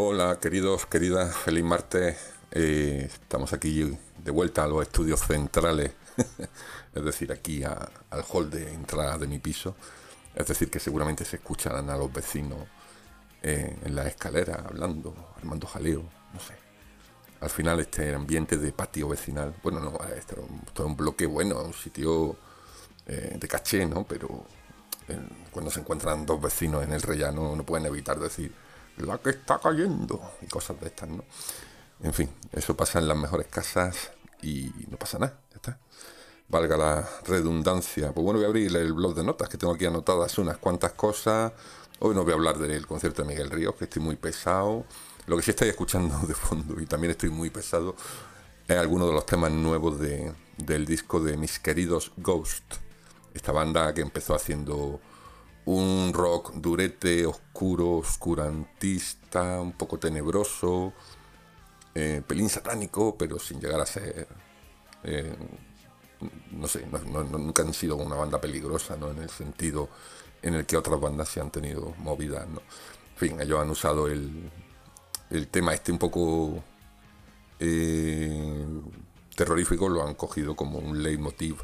Hola, queridos, queridas, feliz martes. Eh, estamos aquí de vuelta a los estudios centrales, es decir, aquí al hall de entrada de mi piso. Es decir, que seguramente se escucharán a los vecinos eh, en la escalera hablando, armando jaleo, no sé. Al final este ambiente de patio vecinal, bueno, no, esto, es un bloque bueno, un sitio eh, de caché, ¿no? Pero cuando se encuentran dos vecinos en el rellano no pueden evitar decir la que está cayendo y cosas de estas, ¿no? En fin, eso pasa en las mejores casas y no pasa nada, ya está. Valga la redundancia. Pues bueno, voy a abrir el blog de notas que tengo aquí anotadas unas cuantas cosas. Hoy no voy a hablar del concierto de Miguel Ríos, que estoy muy pesado. Lo que sí estáis escuchando de fondo y también estoy muy pesado es alguno de los temas nuevos de, del disco de mis queridos Ghost. Esta banda que empezó haciendo un rock durete, oscuro, oscurantista, un poco tenebroso, eh, pelín satánico, pero sin llegar a ser, eh, no sé, nunca han sido una banda peligrosa, ¿no? En el sentido en el que otras bandas se han tenido movidas, ¿no? En fin, ellos han usado el, el tema este un poco eh, terrorífico, lo han cogido como un leitmotiv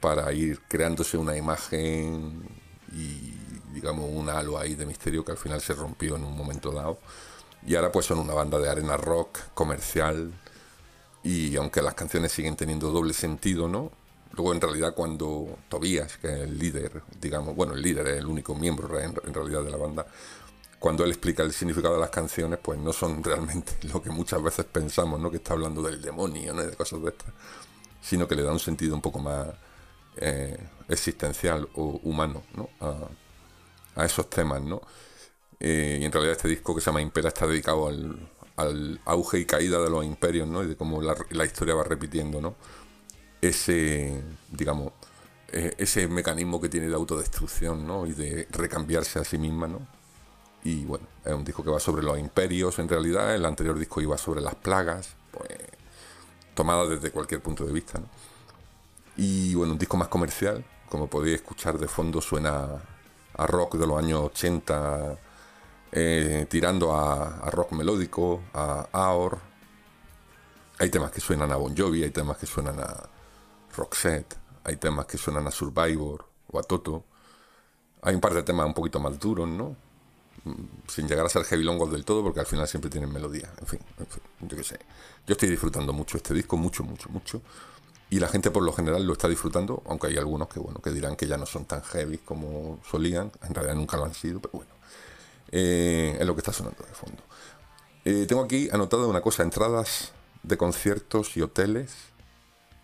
para ir creándose una imagen y digamos un halo ahí de misterio que al final se rompió en un momento dado. Y ahora pues son una banda de arena rock comercial y aunque las canciones siguen teniendo doble sentido, ¿no? Luego en realidad cuando Tobias, que es el líder, digamos, bueno, el líder es el único miembro en, realidad de la banda, cuando él explica el significado de las canciones, pues no son realmente lo que muchas veces pensamos, ¿no? Que está hablando del demonio, ¿no? De cosas de estas, sino que le da un sentido un poco más eh, existencial o humano ¿no? a, esos temas. ¿no? Eh, y en realidad este disco que se llama Impera está dedicado al, auge y caída de los imperios ¿no? y de cómo la, historia va repitiendo ¿no? ese, digamos, eh, ese mecanismo que tiene de autodestrucción ¿no? y de recambiarse a sí misma. ¿no? Y bueno, es un disco que va sobre los imperios en realidad, el anterior disco iba sobre las plagas, pues tomada desde cualquier punto de vista. ¿no? Y bueno, un disco más comercial, como podéis escuchar de fondo suena a rock de los años 80, eh, tirando a, rock melódico, a Aor. Hay temas que suenan a Bon Jovi, hay temas que suenan a Roxette, hay temas que suenan a Survivor o a Toto. Hay un par de temas un poquito más duros, ¿no? Sin llegar a ser heavy longos del todo, porque al final siempre tienen melodía. En fin, en fin yo qué sé. Yo estoy disfrutando mucho este disco, mucho, mucho, mucho y la gente por lo general lo está disfrutando, aunque hay algunos que bueno que dirán que ya no son tan heavy como solían, en realidad nunca lo han sido, pero bueno, eh, es lo que está sonando de fondo. Eh, tengo aquí anotado una cosa, entradas de conciertos y hoteles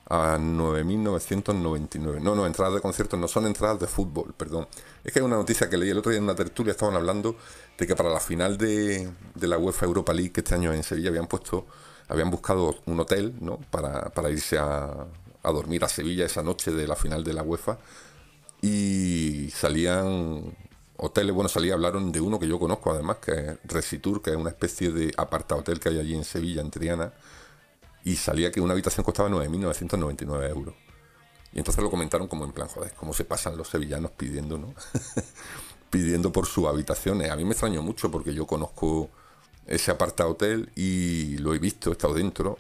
a 9.999. No, no, entradas de conciertos no son entradas de fútbol, perdón. Es que hay una noticia que leí el otro día en una tertulia, estaban hablando de que para la final de, de la UEFA Europa League que este año en Sevilla habían puesto habían buscado un hotel ¿no? para, irse a, dormir a Sevilla esa noche de la final de la UEFA y salían hoteles, bueno, salía, hablaron de uno que yo conozco además, que es Resitur, que es una especie de aparta hotel que hay allí en Sevilla, en Triana, y salía que una habitación costaba 9.999 euros. Y entonces lo comentaron como en plan, joder, cómo se pasan los sevillanos pidiendo, ¿no? pidiendo por sus habitaciones. A mí me extrañó mucho porque yo conozco ese aparta hotel y lo he visto, he estado dentro.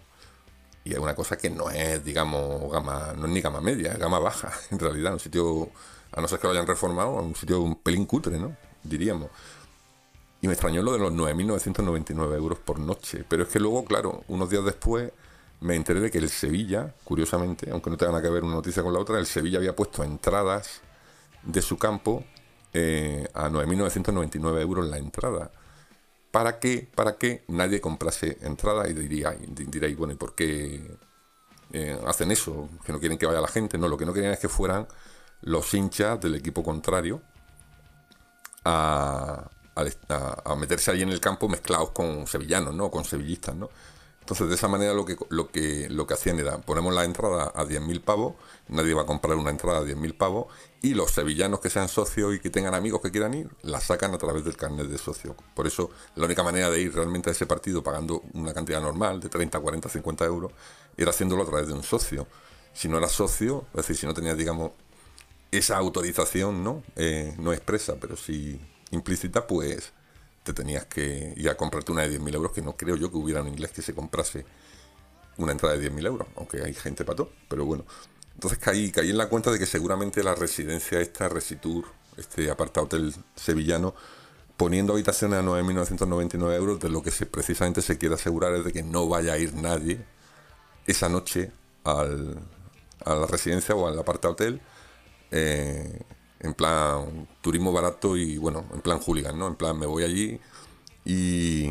Y es una cosa que no es, digamos, gama, no es ni gama media, es gama baja, en realidad. Un sitio, a no ser que lo hayan reformado, un sitio un pelín cutre, ¿no? Diríamos. Y me extrañó lo de los 9.999 euros por noche. Pero es que luego, claro, unos días después me enteré de que el Sevilla, curiosamente, aunque no tenga nada que ver una noticia con la otra, el Sevilla había puesto entradas de su campo eh, a 9.999 euros la entrada para que, para nadie comprase entrada y diría, bueno, ¿y por qué eh, hacen eso? Que no quieren que vaya la gente. No, lo que no querían es que fueran los hinchas del equipo contrario a, a, meterse ahí en el campo mezclados con sevillanos, ¿no? Con sevillistas, ¿no? Entonces, de esa manera lo que, lo que, lo que hacían era, ponemos la entrada a 10.000 pavos, nadie va a comprar una entrada a 10.000 pavos, y los sevillanos que sean socios y que tengan amigos que quieran ir, la sacan a través del carnet de socio. Por eso, la única manera de ir realmente a ese partido pagando una cantidad normal de 30, 40, 50 euros, era haciéndolo a través de un socio. Si no eras socio, es decir, si no tenías, digamos, esa autorización, ¿no? Eh, no expresa, pero sí implícita, pues te tenías que ir a comprarte una de 10.000 euros, que no creo yo que hubiera un inglés que se comprase una entrada de 10.000 euros, aunque hay gente todo, pero bueno. Entonces caí, caí en la cuenta de que seguramente la residencia esta, Resitur, este aparta hotel sevillano, poniendo habitaciones a 9.999 euros, de lo que se, precisamente se quiere asegurar es de que no vaya a ir nadie esa noche al, a la residencia o al aparta hotel eh, en plan turismo barato y bueno, en plan hooligan, ¿no? En plan me voy allí y,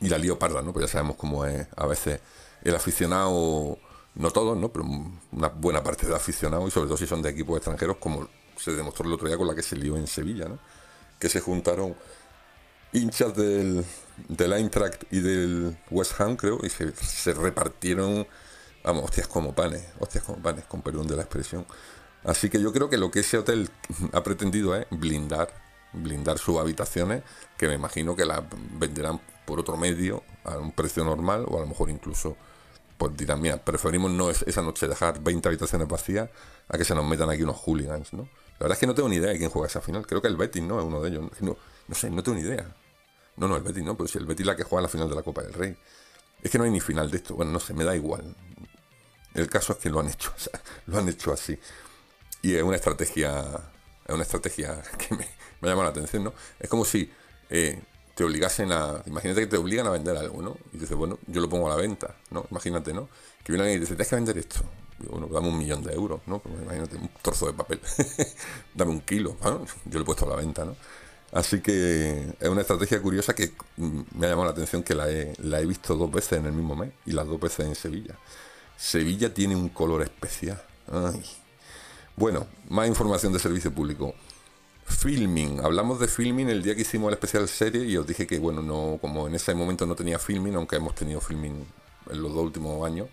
y la lío parda, ¿no? Pues ya sabemos cómo es a veces el aficionado, no todos, ¿no? Pero una buena parte de aficionados y sobre todo si son de equipos extranjeros, como se demostró el otro día con la que se lió en Sevilla, ¿no? Que se juntaron hinchas del, del Eintracht y del West Ham, creo, y se, se repartieron, vamos, hostias como panes, hostias como panes, con perdón de la expresión. Así que yo creo que lo que ese hotel ha pretendido es blindar, blindar sus habitaciones, que me imagino que las venderán por otro medio a un precio normal o a lo mejor incluso pues dirán, mira, preferimos no esa noche dejar 20 habitaciones vacías a que se nos metan aquí unos hooligans, ¿no? La verdad es que no tengo ni idea de quién juega esa final. Creo que el Betis, ¿no? Es uno de ellos. No, sé, no tengo ni idea. No, no, el Betis no, pero si el Betis la que juega la final de la Copa del Rey. Es que no hay ni final de esto. Bueno, no sé, me da igual. El caso es que lo han hecho, lo han hecho así. Y es una estrategia, es una estrategia que me, me llama la atención, ¿no? Es como si eh, te obligasen a, imagínate que te obligan a vender algo, ¿no? Y dices, bueno, yo lo pongo a la venta, ¿no? Imagínate, ¿no? Que viene alguien y dice, tienes que vender esto. Y bueno, dame un millón de euros, ¿no? Pues imagínate, un trozo de papel. dame un kilo, ¿no? Yo lo he puesto a la venta, ¿no? Así que es una estrategia curiosa que mm, me ha llamado la atención que la he, la he visto dos veces en el mismo mes y las dos veces en Sevilla. Sevilla tiene un color especial. Ay, bueno, más información de servicio público. Filming, hablamos de filming el día que hicimos el especial serie y os dije que bueno, no, como en ese momento no tenía filming, aunque hemos tenido filming en los dos últimos años,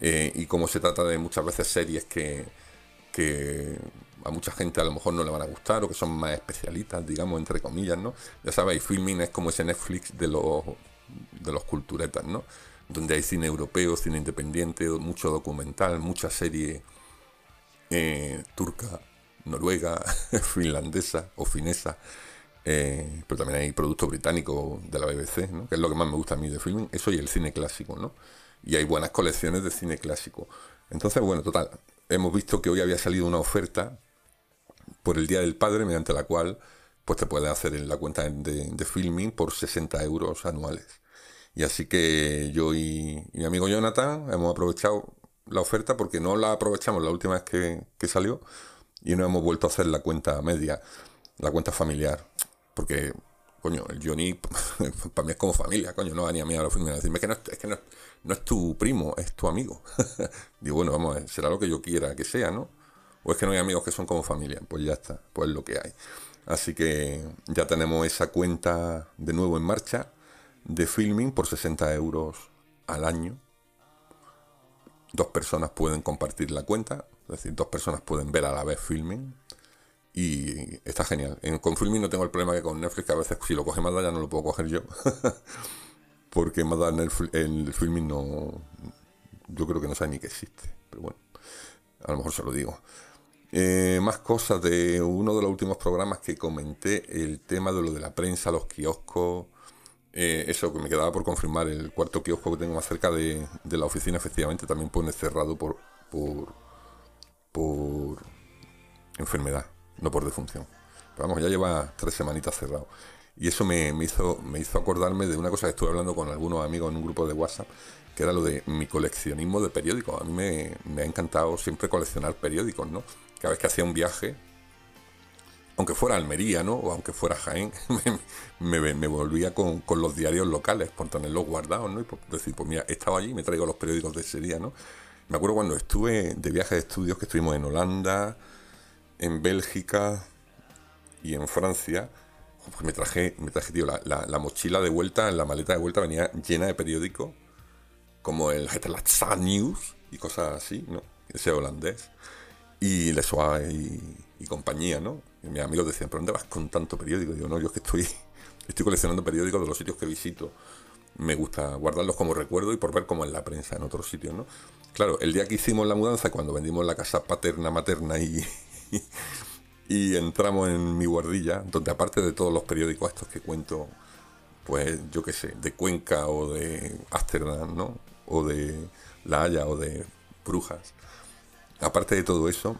eh, y como se trata de muchas veces series que, que a mucha gente a lo mejor no le van a gustar o que son más especialistas, digamos, entre comillas, ¿no? Ya sabéis, filming es como ese Netflix de los, de los culturetas, ¿no? Donde hay cine europeo, cine independiente, mucho documental, mucha serie eh, turca, noruega, finlandesa o finesa, eh, pero también hay productos británicos de la BBC, que es lo que más me gusta a mí de filming, eso y el cine clásico, ¿no? Y hay buenas colecciones de cine clásico. Entonces, bueno, total, hemos visto que hoy había salido una oferta por el Día del Padre, mediante la cual pues te puedes hacer en la cuenta de, de filming por 60 euros anuales. Y así que yo y mi amigo Jonathan hemos aprovechado la oferta porque no la aprovechamos la última vez que, salió y no hemos vuelto a hacer la cuenta media, la cuenta familiar. Porque, coño, el Johnny para mí es como familia, coño, no va ni a mí a los filmes a decirme que no, es que no, no es tu primo, es tu amigo. Digo, bueno, vamos será lo que yo quiera que sea, ¿no? O es que no hay amigos que son como familia, pues ya está, pues es lo que hay. Así que ya tenemos esa cuenta de nuevo en marcha de filming por 60 euros al año dos personas pueden compartir la cuenta, es decir, dos personas pueden ver a la vez filming y está genial. En, con filming no tengo el problema que con Netflix que a veces si lo coge Mazda ya no lo puedo coger yo, porque Mazda en el, el filming no, yo creo que no sabe ni que existe, pero bueno, a lo mejor se lo digo. Eh, más cosas de uno de los últimos programas que comenté, el tema de lo de la prensa, los kioscos, eh, eso que me quedaba por confirmar, el cuarto kiosco que tengo más cerca de, la oficina efectivamente también pone cerrado por, por, por enfermedad, no por defunción. Pero vamos, ya lleva tres semanitas cerrado. Y eso me, hizo, me hizo acordarme de una cosa que estuve hablando con algunos amigos en un grupo de WhatsApp, que era lo de mi coleccionismo de periódicos. A mí me, me ha encantado siempre coleccionar periódicos, ¿no? Cada vez que hacía un viaje, aunque fuera Almería, ¿no? O aunque fuera Jaén, me, volvía con, los diarios locales por tenerlos guardados, ¿no? Y por decir, pues mira, he estado allí y me traigo los periódicos de ese día, ¿no? Me acuerdo cuando estuve de viaje de estudios que estuvimos en Holanda, en Bélgica y en Francia. Pues me traje, me traje, tío, la, mochila de vuelta, la maleta de vuelta venía llena de periódicos, como el Hetelatza News y cosas así, ¿no? Ese holandés. Y Le y compañía, ¿no? Y mis amigos decían, ¿pero dónde vas con tanto periódico? Digo, no, yo es que estoy, estoy coleccionando periódicos de los sitios que visito. Me gusta guardarlos como recuerdo y por ver cómo es la prensa en otros sitios, ¿no? Claro, el día que hicimos la mudanza, cuando vendimos la casa paterna, materna y, y entramos en mi guardilla, donde aparte de todos los periódicos estos que cuento, pues yo qué sé, de Cuenca o de Ámsterdam, ¿no? O de La Haya o de Brujas. Aparte de todo eso,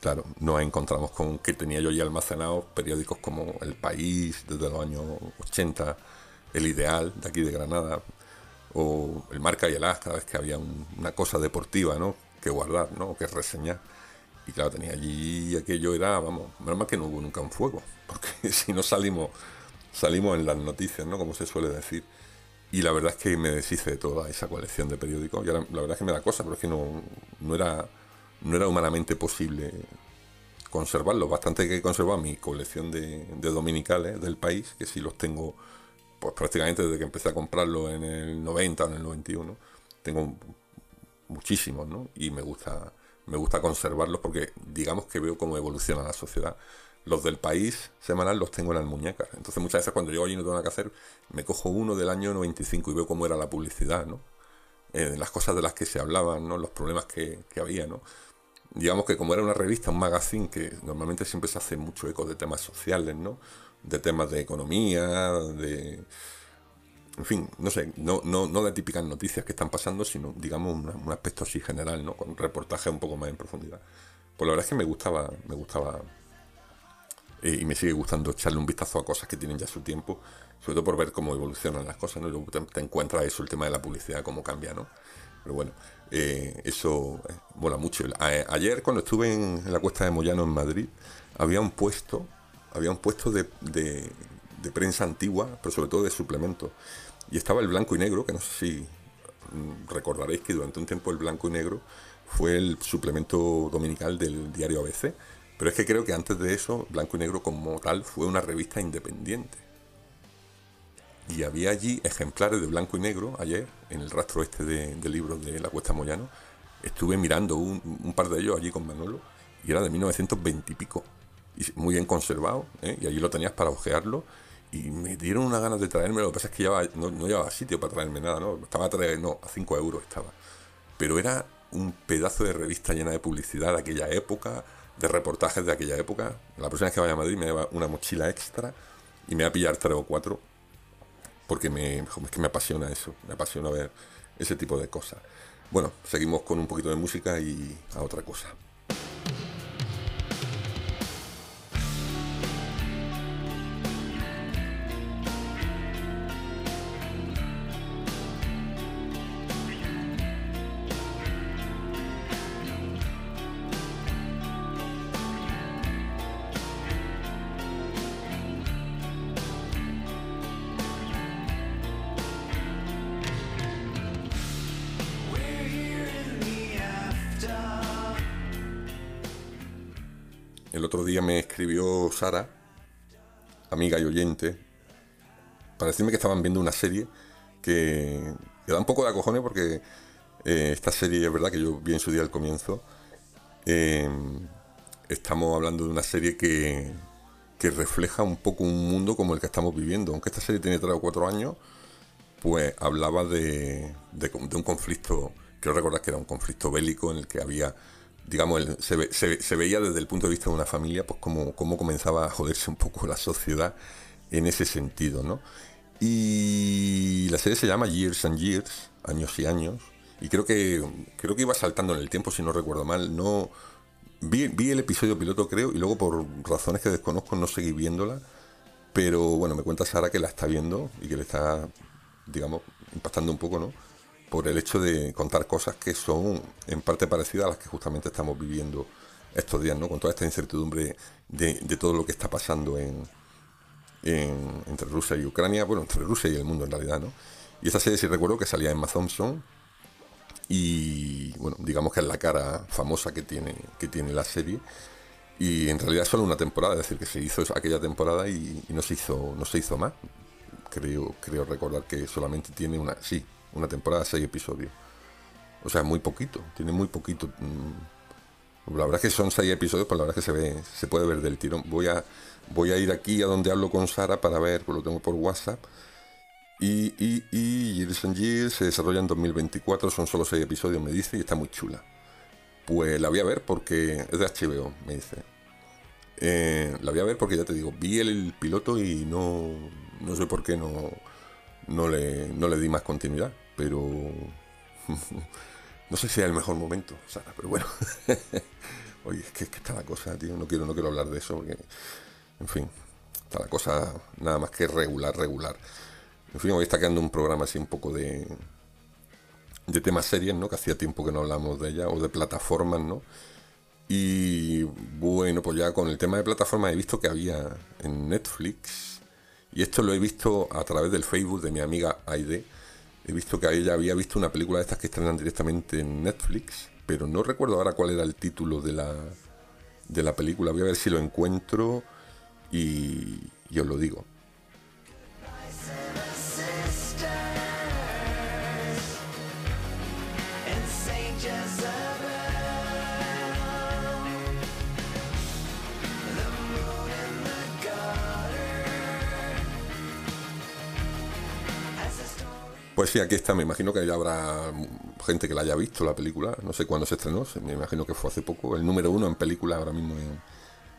claro, nos encontramos con que tenía yo ya almacenados periódicos como El País desde los años 80, El Ideal de aquí de Granada, o El Marca y el As, cada vez que había una cosa deportiva, ¿no? Que guardar, ¿no? Que reseñar. Y claro, tenía allí aquello era, vamos, menos mal que no hubo nunca un fuego, porque si no salimos, salimos en las noticias, ¿no? Como se suele decir. Y la verdad es que me deshice de toda esa colección de periódicos. Y la verdad es que me da cosa, pero es que no, no, era, no era humanamente posible conservarlo. Bastante que conservar mi colección de, dominicales del país, que sí los tengo pues prácticamente desde que empecé a comprarlo en el 90 o en el 91. Tengo muchísimos, ¿no? Y me gusta me gusta conservarlos porque digamos que veo cómo evoluciona la sociedad. Los del país semanal los tengo en las muñecas. Entonces muchas veces cuando llego allí no tengo nada que hacer, me cojo uno del año 95 y veo cómo era la publicidad, ¿no? Eh, las cosas de las que se hablaban, ¿no? Los problemas que, que había, ¿no? Digamos que como era una revista, un magazine que normalmente siempre se hace mucho eco de temas sociales, ¿no? De temas de economía, de en fin, no sé, no, no, no de típicas noticias que están pasando, sino, digamos, un, aspecto así general, ¿no? Con reportaje un poco más en profundidad. Pues la verdad es que me gustaba, me gustaba y me sigue gustando echarle un vistazo a cosas que tienen ya su tiempo, sobre todo por ver cómo evolucionan las cosas, ¿no? Luego te, encuentras eso, el tema de la publicidad, cómo cambia, ¿no? Pero bueno, eh, eso eh, mola mucho. ayer cuando estuve en, la cuesta de Moyano en Madrid, había un puesto, había un puesto de, de, prensa antigua, pero sobre todo de suplementos. Y estaba el blanco y negro, que no sé si mm, recordaréis que durante un tiempo el blanco y negro fue el suplemento dominical del diario ABC. Pero es que creo que antes de eso, Blanco y Negro como tal fue una revista independiente. Y había allí ejemplares de Blanco y Negro ayer, en el rastro este de, libros de la Cuesta Moyano. Estuve mirando un, par de ellos allí con Manolo y era de 1920 y pico. Y muy bien conservado, ¿eh? y allí lo tenías para ojearlo y me dieron unas ganas de traerme, lo que pasa es que no, no, llevaba sitio para traerme nada, ¿no? Estaba a no, a 5 euros estaba. Pero era un pedazo de revista llena de publicidad de aquella época, de reportajes de aquella época. La próxima vez que vaya a Madrid me lleva una mochila extra y me va a pillar tres o cuatro porque me, es que me apasiona eso, me apasiona ver ese tipo de cosas. Bueno, seguimos con un poquito de música y a otra cosa. El otro día me escribió Sara, amiga y oyente, para decirme que estaban viendo una serie que, da un poco de acojones porque eh, esta serie es verdad que yo vi en su día al comienzo. Em, estamos hablando de una serie que, refleja un poco un mundo como el que estamos viviendo. Aunque esta serie tiene 3 o 4 años, pues hablaba de un conflicto, quiero recordar que era un conflicto bélico en el que había digamos, se, veía desde el punto de vista de una familia, pues cómo, cómo comenzaba a joderse un poco la sociedad en ese sentido, ¿no? Y la serie se llama Years and Years, años y años, y creo que, creo que iba saltando en el tiempo, si no recuerdo mal, no... Vi, vi el episodio piloto, creo, y luego por razones que desconozco no seguí viéndola, pero bueno, me cuenta Sara que la está viendo y que le está, digamos, impactando un poco, ¿no? Por el hecho de contar cosas que son en parte parecidas a las que justamente estamos viviendo estos días, ¿no? Con toda esta incertidumbre de, todo lo que está pasando en, entre Rusia y Ucrania, bueno, entre Rusia y el mundo en realidad, ¿no? Y esta serie, si recuerdo, que salía en Emma Thompson y, bueno, digamos que es la cara famosa que tiene, que tiene la serie. Y en realidad solo una temporada, es decir, que se hizo aquella temporada y, y no, se hizo, no se hizo más. Creo, creo recordar que solamente tiene una, sí, una temporada, seis episodios. O sea, muy poquito, tiene muy poquito. Mm. La verdad es que son seis episodios, pero la verdad es que se ve, se puede ver del tirón. Voy a, voy a ir aquí a donde hablo con Sara para ver, pues lo tengo por WhatsApp. Y, y, y Years se desarrolla en 2024, son solo seis episodios, me dice, y está muy chula. Pues la voy a ver porque es de HBO, me dice. Eh, la voy a ver porque ya te digo, vi el, piloto y no, no sé por qué no, no, le, no le di más continuidad, pero no sé si es el mejor momento, Sara, pero bueno. Oye, es que, es que, está la cosa, tío, no quiero, no quiero hablar de eso porque, en fin, está la cosa nada más que regular, regular. En fin, hoy está quedando un programa así un poco de, de temas series, ¿no? Que hacía tiempo que no hablamos de ella, o de plataformas, ¿no? Y bueno, pues ya con el tema de plataformas he visto que había en Netflix, y esto lo he visto a través del Facebook de mi amiga Aide. He visto que ella había visto una película de estas que estrenan directamente en Netflix, pero no recuerdo ahora cuál era el título de la, de la película. Voy a ver si lo encuentro y, y os lo digo. Pues sí, aquí está. Me imagino que ya habrá gente que la haya visto la película. No sé cuándo se estrenó. Me imagino que fue hace poco. El número uno en película ahora mismo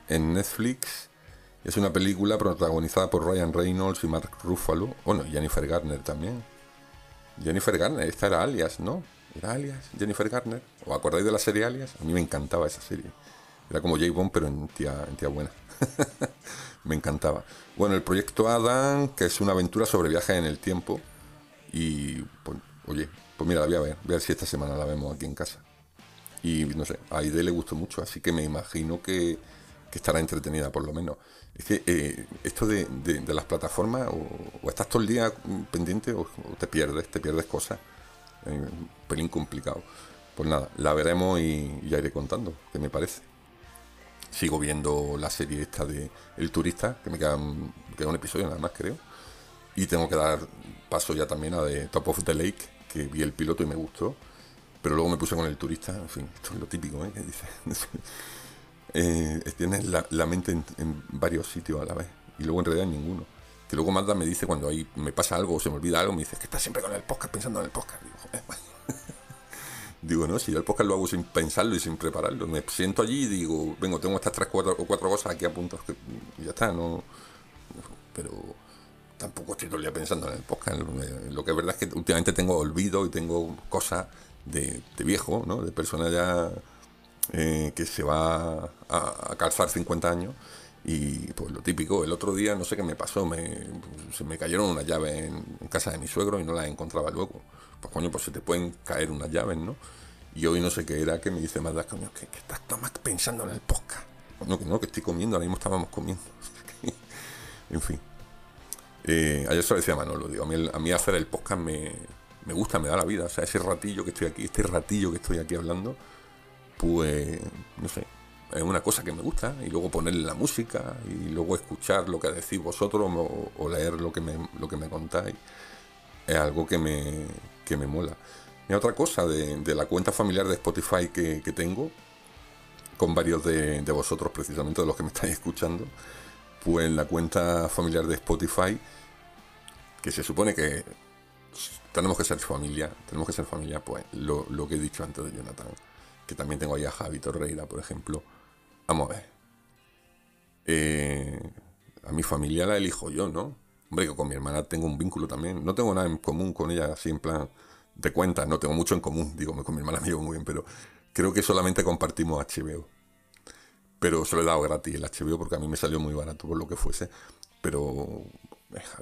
en, Netflix. Es una película protagonizada por Ryan Reynolds y Mark Ruffalo. Bueno, Jennifer Garner también. Jennifer Garner, esta era Alias, ¿no? ¿Era Alias? Jennifer Garner. ¿O acordáis de la serie Alias? A mí me encantaba esa serie. Era como J. Bond, pero en tía, en tía buena. me encantaba. Bueno, el proyecto Adam, que es una aventura sobre viajes en el tiempo y, pues, oye, pues mira, la voy a ver, voy a ver si esta semana la vemos aquí en casa. Y no sé, a Aide le gustó mucho, así que me imagino que, estará entretenida por lo menos. Es que eh, esto de, las plataformas, o, estás todo el día pendiente o, te pierdes, te pierdes cosas. un pelín complicado. Pues nada, la veremos y ya iré contando, qué me parece. Sigo viendo la serie esta de El Turista, que me queda, me queda un episodio nada más, creo. Y tengo que dar paso ya también a de Top of the Lake, que vi el piloto y me gustó. Pero luego me puse con el turista, en fin, esto es lo típico, ¿eh? Que dice. eh, tienes la, mente en, varios sitios a la vez. Y luego en realidad en ninguno. Que luego Magda me dice cuando ahí me pasa algo o se me olvida algo, me dice que estás siempre con el podcast pensando en el podcast. Digo, digo, no, si yo el podcast lo hago sin pensarlo y sin prepararlo. Me siento allí y digo, vengo, tengo estas tres cuatro, o cuatro cosas aquí a punto. Y ya está, no. Pero tampoco estoy todo el día pensando en el podcast. Lo que es verdad es que últimamente tengo olvido y tengo cosas de, viejo, ¿no? De persona ya eh, que se va a, calzar 50 años. Y pues lo típico, el otro día no sé qué me pasó, me, se me cayeron unas llaves en, casa de mi suegro y no las encontraba luego. Pues coño, pues se te pueden caer unas llaves, ¿no? Y hoy no sé qué era que me dice más coño, que, que estás más pensando en el podcast. No, que no, que estoy comiendo, ahora mismo estábamos comiendo. en fin. Eh, ayer se lo decía Manolo, digo, a mí, a hacer el podcast me, me, gusta, me da la vida. O sea, ese ratillo que estoy aquí, este ratillo que estoy aquí hablando, pues, no sé, es una cosa que me gusta. Y luego ponerle la música y luego escuchar lo que decís vosotros o, leer lo que, me, lo que me contáis, es algo que me, que me mola. Y otra cosa de, la cuenta familiar de Spotify que, tengo, con varios de vosotros precisamente, de los que me estáis escuchando, pues en la cuenta familiar de Spotify, que se supone que tenemos que ser familia, tenemos que ser familia, pues lo, que he dicho antes de Jonathan, que también tengo ahí a Javi Torreira, por ejemplo. Vamos a ver. Eh, a mi familia la elijo yo, ¿no? Hombre, que con mi hermana tengo un vínculo también. No tengo nada en común con ella, así en plan de cuenta, no tengo mucho en común, digo, con mi hermana me llevo muy bien, pero creo que solamente compartimos HBO pero se lo he dado gratis el HBO porque a mí me salió muy barato por lo que fuese. Pero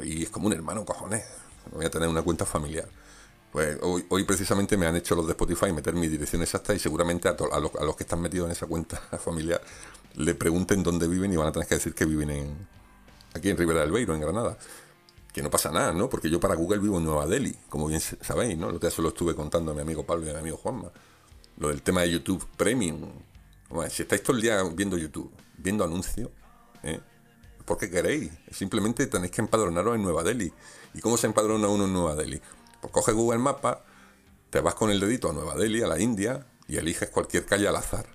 y es como un hermano, cojones. Voy a tener una cuenta familiar. Pues hoy, precisamente me han hecho los de Spotify meter mi dirección exacta y seguramente a, los, que están metidos en esa cuenta familiar le pregunten dónde viven y van a tener que decir que viven en, aquí en Ribera del Beiro, en Granada. Que no pasa nada, ¿no? Porque yo para Google vivo en Nueva Delhi, como bien sabéis, ¿no? Lo que eso lo estuve contando a mi amigo Pablo y a mi amigo Juanma. Lo del tema de YouTube Premium, si estáis todo el día viendo YouTube, viendo anuncios, ¿eh? ¿por qué queréis? Simplemente tenéis que empadronaros en Nueva Delhi. ¿Y cómo se empadrona uno en Nueva Delhi? Pues coge Google Maps, te vas con el dedito a Nueva Delhi, a la India, y eliges cualquier calle al azar.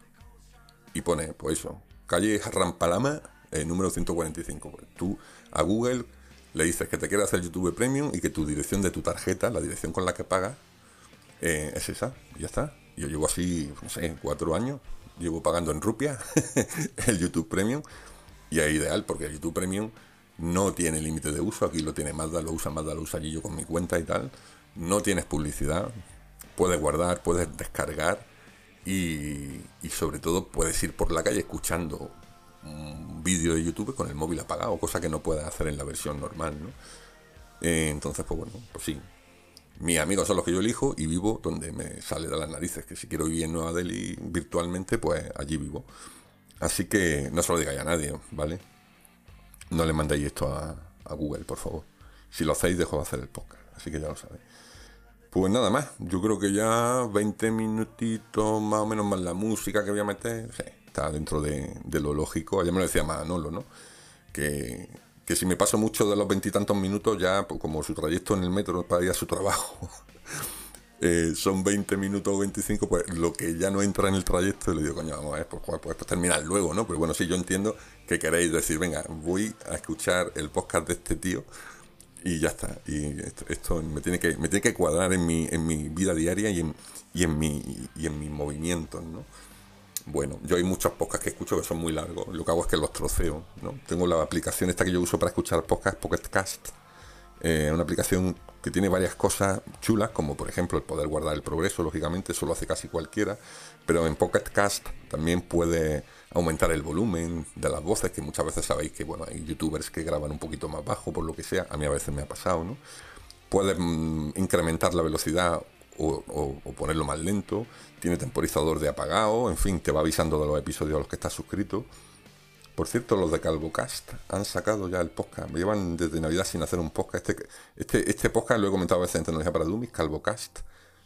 Y pone, pues eso, calle Rampalama, eh, número 145. Pues tú a Google le dices que te quieres hacer YouTube Premium y que tu dirección de tu tarjeta, la dirección con la que pagas, eh, es esa. Y ya está. Yo llevo así, no sé, cuatro años llevo pagando en rupia el YouTube Premium Y es ideal porque YouTube Premium no tiene límite de uso, aquí lo tiene Mazda, lo usa Mazda, lo usa allí yo con mi cuenta y tal. No tienes publicidad, puedes guardar, puedes descargar y, sobre todo puedes ir por la calle escuchando un vídeo de YouTube con el móvil apagado, cosa que no puedes hacer en la versión normal, ¿no? Eh, entonces, pues bueno, pues sí. Mis amigos son los que yo elijo y vivo donde me sale de las narices, que si quiero vivir en Nueva Delhi virtualmente, pues allí vivo. Así que no se lo digáis a nadie, ¿vale? No le mandéis esto a, Google, por favor. Si lo hacéis, dejo de hacer el podcast. Así que ya lo sabéis. Pues nada más, yo creo que ya 20 minutitos más o menos más la música que voy a meter, está dentro de, lo lógico. Ayer me lo decía Manolo, ¿no? Que, que si me paso mucho de los veintitantos minutos, ya, pues como su trayecto en el metro para ir a su trabajo, eh, son 20 minutos o 25, pues lo que ya no entra en el trayecto, le digo, coño, vamos a ver, pues, pues, pues, terminar luego, ¿no? Pero bueno, sí, yo entiendo que queréis decir, venga, voy a escuchar el podcast de este tío y ya está. Y esto, me tiene que me tiene que cuadrar en mi, en mi vida diaria y en, y en mi y en mis movimientos, ¿no? Bueno, yo hay muchos podcasts que escucho que son muy largos. Lo que hago es que los troceo, ¿no? Tengo la aplicación esta que yo uso para escuchar podcasts, Pocket Cast. Eh, una aplicación que tiene varias cosas chulas, como por ejemplo el poder guardar el progreso, lógicamente, eso lo hace casi cualquiera. Pero en Pocket Cast también puede aumentar el volumen de las voces, que muchas veces sabéis que bueno, hay youtubers que graban un poquito más bajo, por lo que sea, a mí a veces me ha pasado, ¿no? Puedes mm, incrementar la velocidad o, ponerlo más lento, tiene temporizador de apagado, en fin, te va avisando de los episodios a los que estás suscrito. Por cierto, los de CalvoCast han sacado ya el podcast. Me llevan desde Navidad sin hacer un podcast. Este, este, este podcast lo he comentado a veces en Tecnología para Dummies, CalvoCast.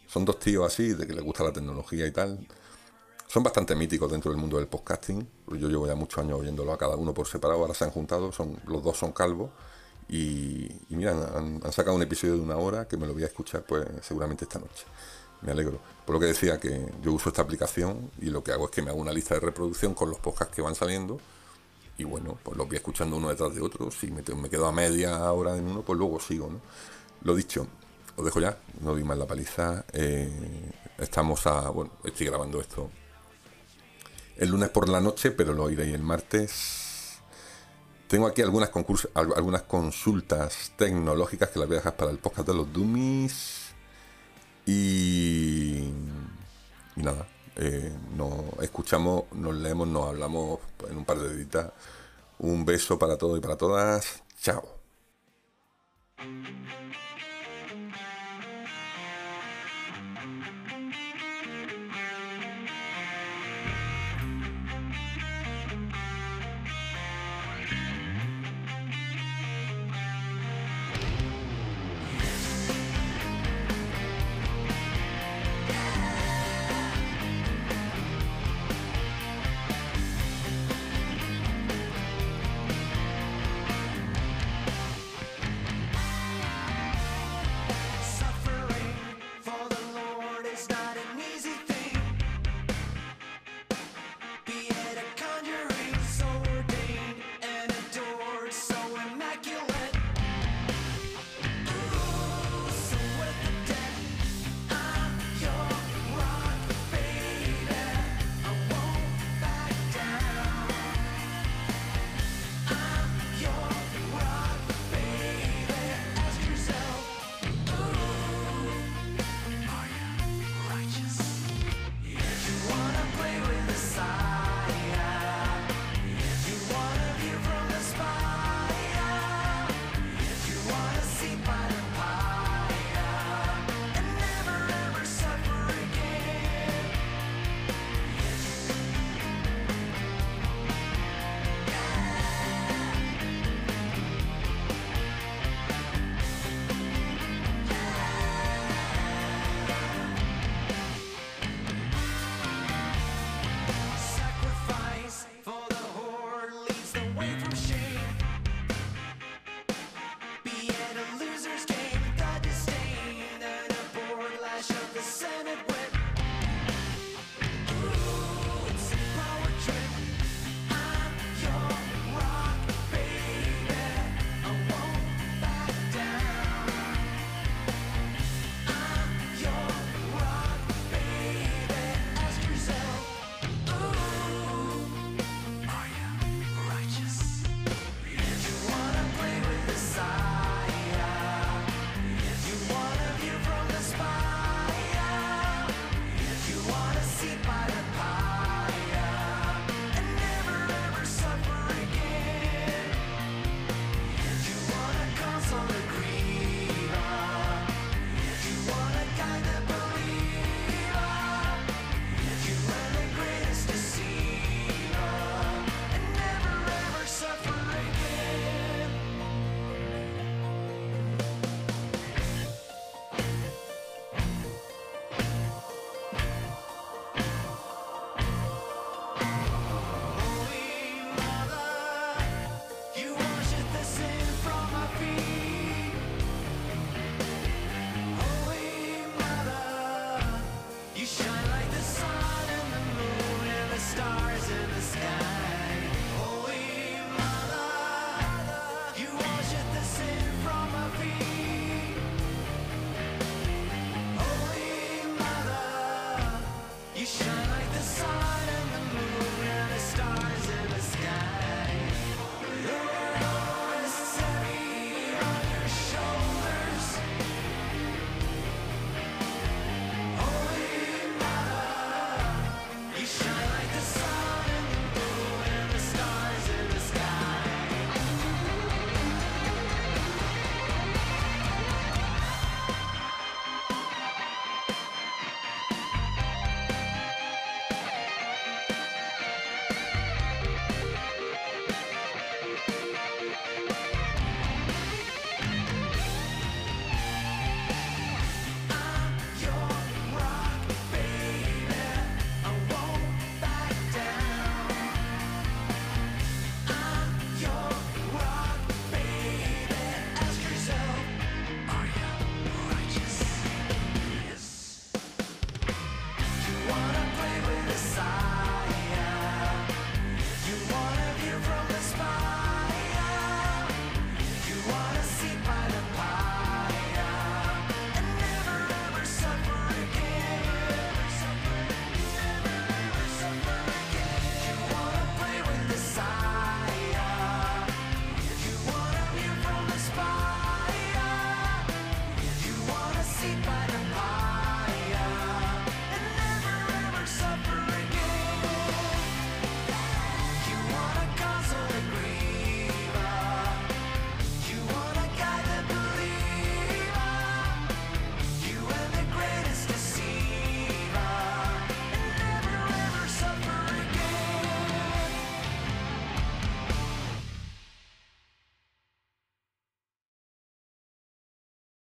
Son dos tíos así, de que les gusta la tecnología y tal son bastante míticos dentro del mundo del podcasting. Yo llevo ya muchos años oyéndolo a cada uno por separado, ahora se han juntado, son, los dos son calvos. Y, mira, han, sacado un episodio de una hora que me lo voy a escuchar pues seguramente esta noche. Me alegro. Por lo que decía que yo uso esta aplicación y lo que hago es que me hago una lista de reproducción con los podcasts que van saliendo y bueno, pues los voy escuchando uno detrás de otro. Si me, me quedo a media hora en uno, pues luego sigo, ¿no? Lo dicho, os dejo ya, no doy más la paliza. Eh, estamos a, bueno, estoy grabando esto el lunes por la noche, pero lo oiréis el martes. Tengo aquí algunas, consultas tecnológicas que las voy a dejar para el podcast de los Dummies. Y, y nada, eh, nos escuchamos, nos leemos, nos hablamos en un par de editas. Un beso para todos y para todas. Chao.